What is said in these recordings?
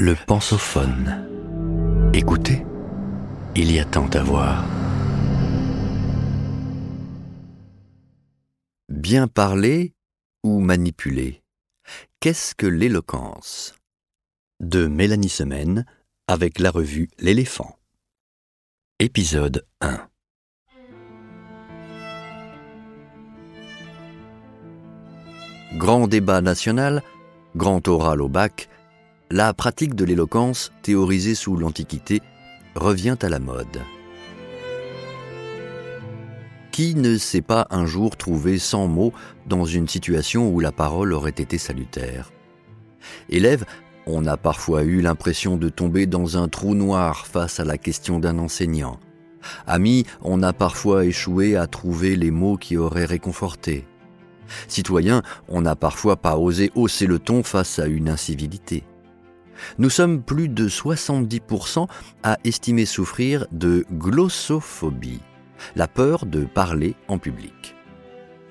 Le pensophone. Écoutez, il y a tant à voir. Bien parler ou manipuler Qu'est-ce que l'éloquence? De Mélanie Semaine avec la revue L'éléphant. Épisode 1 Grand débat national, grand oral au bac, la pratique de l'éloquence, théorisée sous l'Antiquité, revient à la mode. Qui ne s'est pas un jour trouvé sans mots dans une situation où la parole aurait été salutaire? Élève, on a parfois eu l'impression de tomber dans un trou noir face à la question d'un enseignant. Ami, on a parfois échoué à trouver les mots qui auraient réconforté. Citoyen, on n'a parfois pas osé hausser le ton face à une incivilité. Nous sommes plus de 70% à estimer souffrir de glossophobie, la peur de parler en public.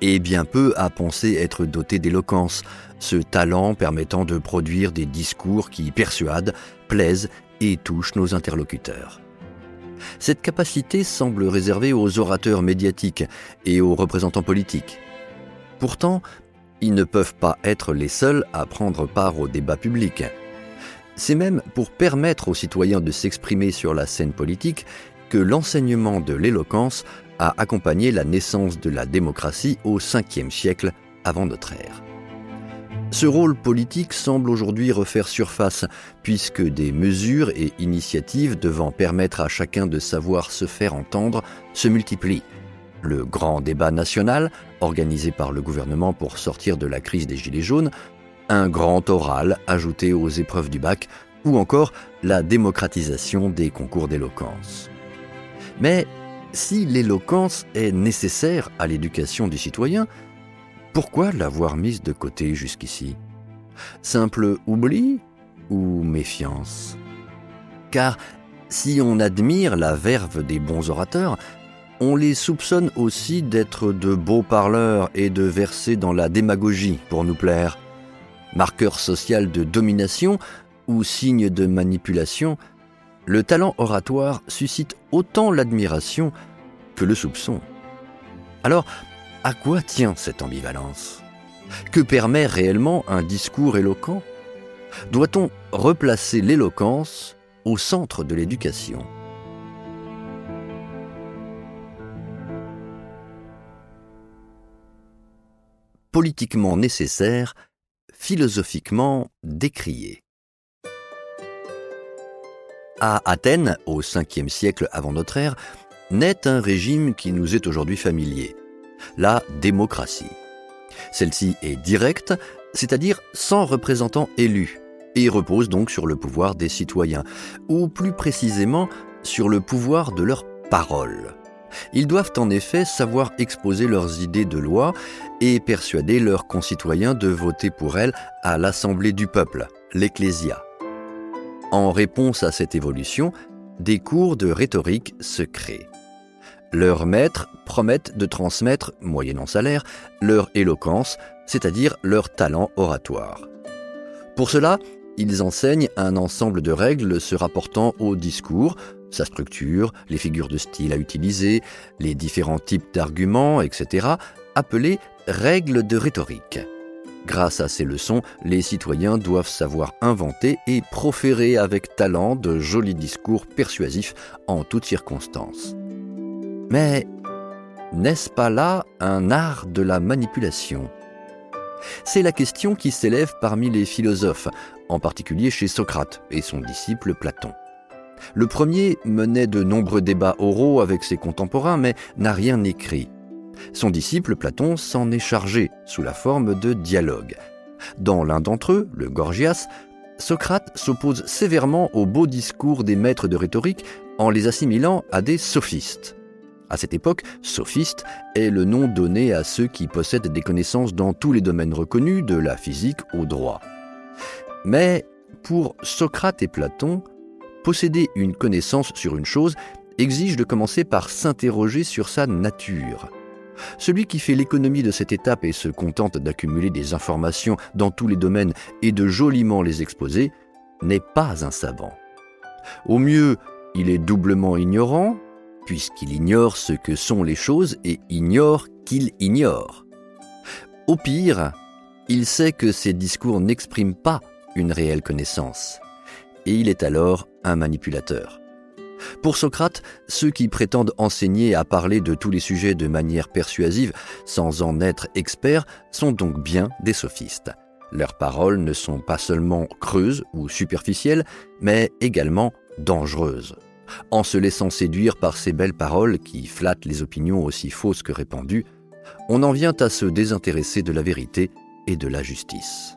Et bien peu à penser être doté d'éloquence, ce talent permettant de produire des discours qui persuadent, plaisent et touchent nos interlocuteurs. Cette capacité semble réservée aux orateurs médiatiques et aux représentants politiques. Pourtant, ils ne peuvent pas être les seuls à prendre part au débat public. C'est même pour permettre aux citoyens de s'exprimer sur la scène politique que l'enseignement de l'éloquence a accompagné la naissance de la démocratie au 5e siècle avant notre ère. Ce rôle politique semble aujourd'hui refaire surface, puisque des mesures et initiatives devant permettre à chacun de savoir se faire entendre se multiplient. Le grand débat national, organisé par le gouvernement pour sortir de la crise des Gilets jaunes, un grand oral ajouté aux épreuves du bac, ou encore la démocratisation des concours d'éloquence. Mais si l'éloquence est nécessaire à l'éducation du citoyen, pourquoi l'avoir mise de côté jusqu'ici? Simple oubli ou méfiance? Car si on admire la verve des bons orateurs, on les soupçonne aussi d'être de beaux parleurs et de verser dans la démagogie pour nous plaire marqueur social de domination ou signe de manipulation, le talent oratoire suscite autant l'admiration que le soupçon. Alors, à quoi tient cette ambivalence? Que permet réellement un discours éloquent? Doit-on replacer l'éloquence au centre de l'éducation? Politiquement nécessaire, philosophiquement décrié. À Athènes, au 5e siècle avant notre ère, naît un régime qui nous est aujourd'hui familier, la démocratie. Celle-ci est directe, c'est-à-dire sans représentants élus, et repose donc sur le pouvoir des citoyens, ou plus précisément sur le pouvoir de leur parole. Ils doivent en effet savoir exposer leurs idées de loi et persuader leurs concitoyens de voter pour elles à l'Assemblée du peuple, l'Ecclésia. En réponse à cette évolution, des cours de rhétorique se créent. Leurs maîtres promettent de transmettre, moyennant salaire, leur éloquence, c'est-à-dire leur talent oratoire. Pour cela, ils enseignent un ensemble de règles se rapportant au discours, sa structure, les figures de style à utiliser, les différents types d'arguments, etc., appelées règles de rhétorique. Grâce à ces leçons, les citoyens doivent savoir inventer et proférer avec talent de jolis discours persuasifs en toutes circonstances. Mais n'est-ce pas là un art de la manipulation? C'est la question qui s'élève parmi les philosophes, en particulier chez Socrate et son disciple Platon. Le premier menait de nombreux débats oraux avec ses contemporains, mais n'a rien écrit. Son disciple Platon s'en est chargé sous la forme de dialogue. Dans l'un d'entre eux, le Gorgias, Socrate s'oppose sévèrement aux beaux discours des maîtres de rhétorique en les assimilant à des sophistes. À cette époque, sophiste est le nom donné à ceux qui possèdent des connaissances dans tous les domaines reconnus, de la physique au droit. Mais pour Socrate et Platon, posséder une connaissance sur une chose exige de commencer par s'interroger sur sa nature. Celui qui fait l'économie de cette étape et se contente d'accumuler des informations dans tous les domaines et de joliment les exposer n'est pas un savant. Au mieux, il est doublement ignorant, puisqu'il ignore ce que sont les choses et ignore qu'il ignore. Au pire, il sait que ses discours n'expriment pas une réelle connaissance, et il est alors manipulateur. Pour Socrate, ceux qui prétendent enseigner à parler de tous les sujets de manière persuasive sans en être experts sont donc bien des sophistes. Leurs paroles ne sont pas seulement creuses ou superficielles, mais également dangereuses. En se laissant séduire par ces belles paroles qui flattent les opinions aussi fausses que répandues, on en vient à se désintéresser de la vérité et de la justice.